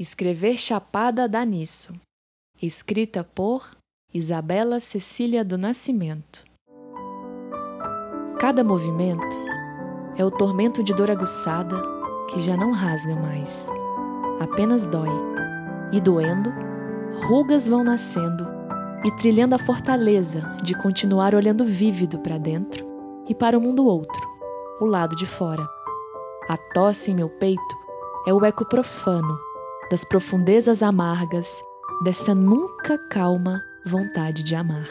Escrever Chapada dá nisso. Escrita por Isabela Cecília do Nascimento. Cada movimento é o tormento de dor aguçada que já não rasga mais, apenas dói. E doendo, rugas vão nascendo e trilhando a fortaleza de continuar olhando vívido para dentro e para o mundo outro, o lado de fora. A tosse em meu peito é o eco profano das profundezas amargas dessa nunca calma vontade de amar.